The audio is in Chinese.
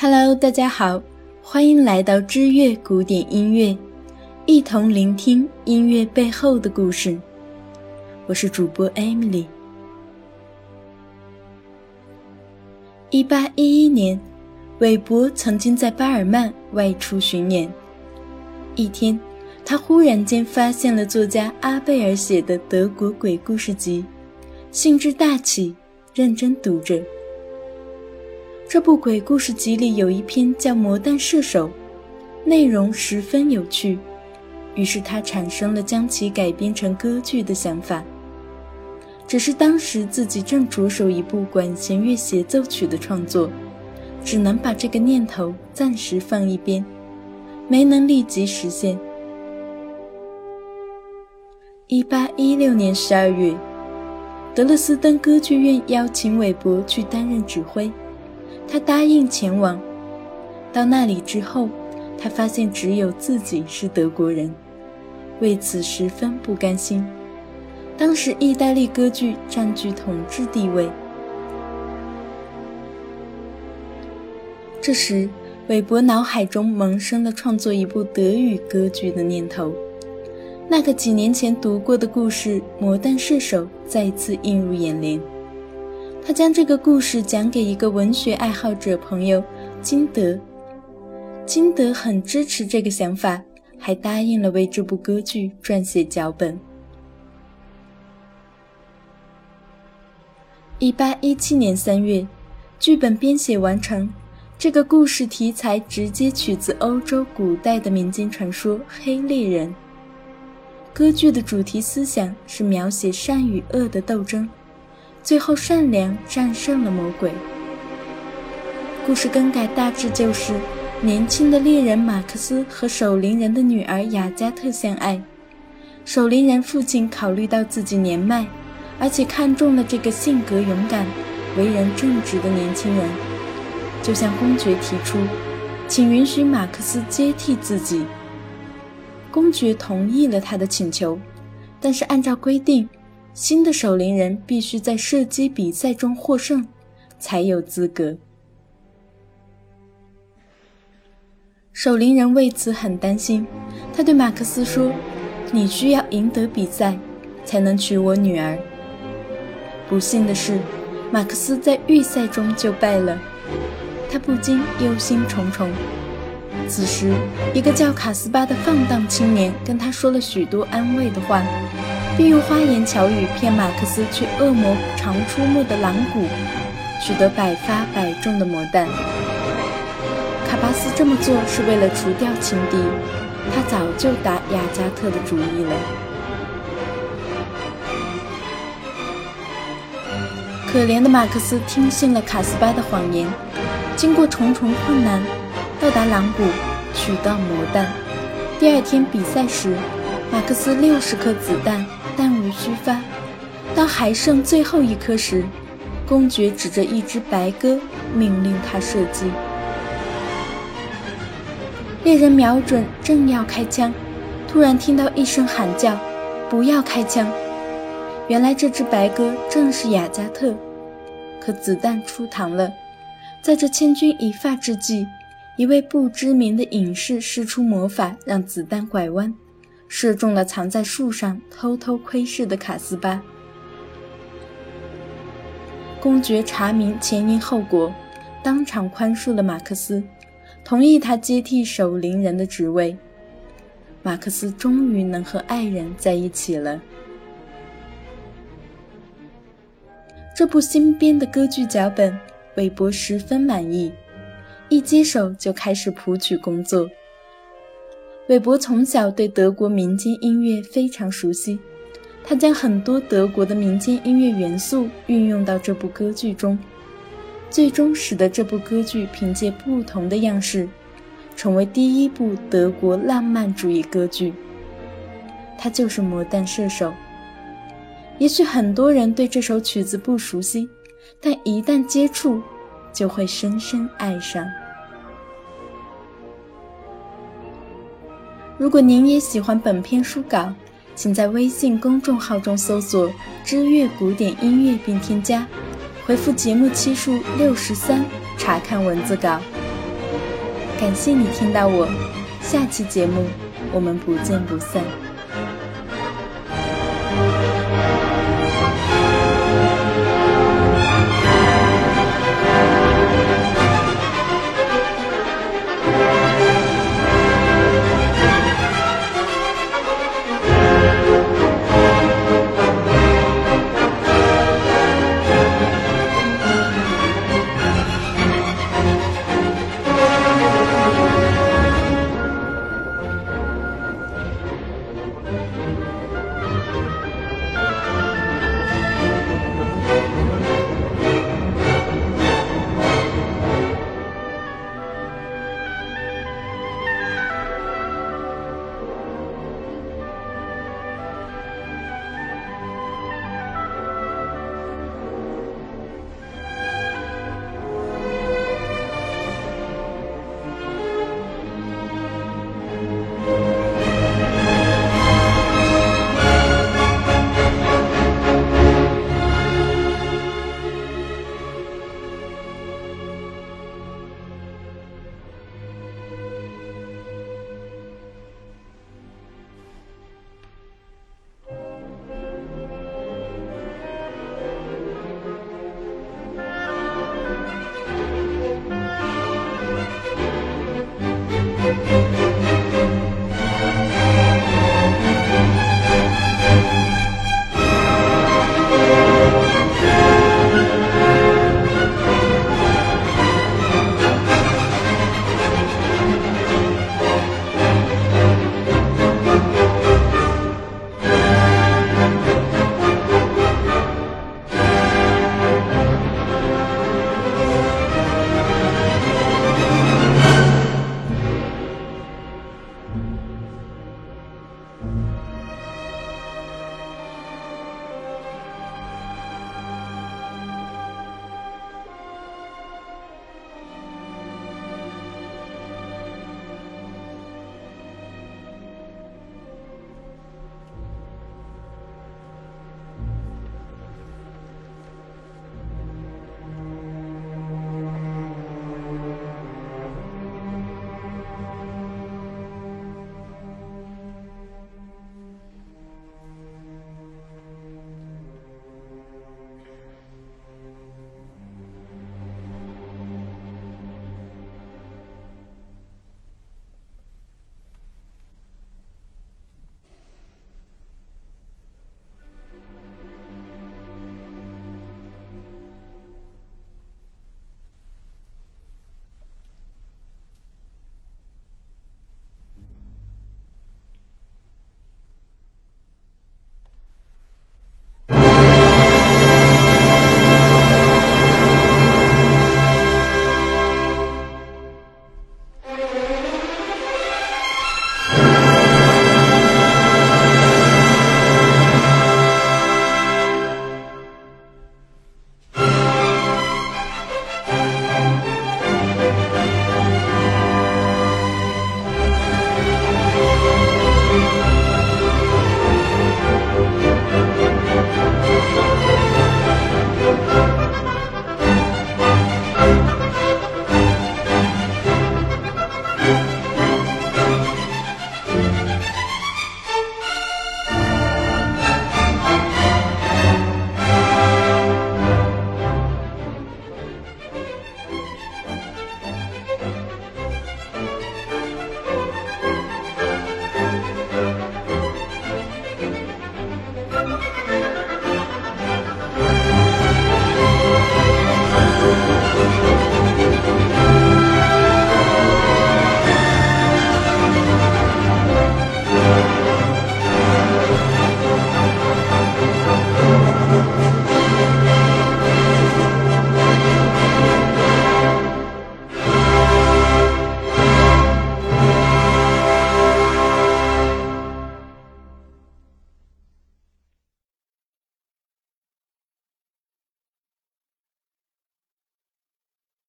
Hello，大家好，欢迎来到知乐古典音乐，一同聆听音乐背后的故事。我是主播 Emily。一八一一年，韦伯曾经在巴尔曼外出巡演。一天，他忽然间发现了作家阿贝尔写的德国鬼故事集，兴致大起，认真读着。这部鬼故事集里有一篇叫《魔弹射手》，内容十分有趣，于是他产生了将其改编成歌剧的想法。只是当时自己正着手一部管弦乐协奏曲的创作，只能把这个念头暂时放一边，没能立即实现。一八一六年十二月，德勒斯登歌剧院邀请韦伯去担任指挥。他答应前往。到那里之后，他发现只有自己是德国人，为此十分不甘心。当时意大利歌剧占据统治地位。这时，韦伯脑海中萌生了创作一部德语歌剧的念头。那个几年前读过的故事《魔弹射手》再次映入眼帘。他将这个故事讲给一个文学爱好者朋友金德，金德很支持这个想法，还答应了为这部歌剧撰写脚本。一八一七年三月，剧本编写完成，这个故事题材直接取自欧洲古代的民间传说——黑猎人。歌剧的主题思想是描写善与恶的斗争。最后，善良战胜了魔鬼。故事更改大致就是：年轻的猎人马克思和守灵人的女儿雅加特相爱。守灵人父亲考虑到自己年迈，而且看中了这个性格勇敢、为人正直的年轻人，就向公爵提出，请允许马克思接替自己。公爵同意了他的请求，但是按照规定。新的守灵人必须在射击比赛中获胜，才有资格。守灵人为此很担心，他对马克思说：“你需要赢得比赛，才能娶我女儿。”不幸的是，马克思在预赛中就败了，他不禁忧心忡忡。此时，一个叫卡斯巴的放荡青年跟他说了许多安慰的话。并用花言巧语骗马克思去恶魔常出没的狼谷，取得百发百中的魔弹。卡巴斯这么做是为了除掉情敌，他早就打雅加特的主意了。可怜的马克思听信了卡斯巴的谎言，经过重重困难，到达狼谷，取到魔弹。第二天比赛时，马克思六十颗子弹。弹无虚发。当还剩最后一颗时，公爵指着一只白鸽，命令他射击。猎人瞄准，正要开枪，突然听到一声喊叫：“不要开枪！”原来这只白鸽正是雅加特。可子弹出膛了，在这千钧一发之际，一位不知名的隐士施出魔法，让子弹拐弯。射中了藏在树上偷偷窥视的卡斯巴。公爵查明前因后果，当场宽恕了马克思，同意他接替守灵人的职位。马克思终于能和爱人在一起了。这部新编的歌剧脚本，韦伯十分满意，一接手就开始谱曲工作。韦伯从小对德国民间音乐非常熟悉，他将很多德国的民间音乐元素运用到这部歌剧中，最终使得这部歌剧凭借不同的样式，成为第一部德国浪漫主义歌剧。它就是《魔弹射手》。也许很多人对这首曲子不熟悉，但一旦接触，就会深深爱上。如果您也喜欢本篇书稿，请在微信公众号中搜索“知乐古典音乐”并添加，回复节目期数六十三查看文字稿。感谢你听到我，下期节目我们不见不散。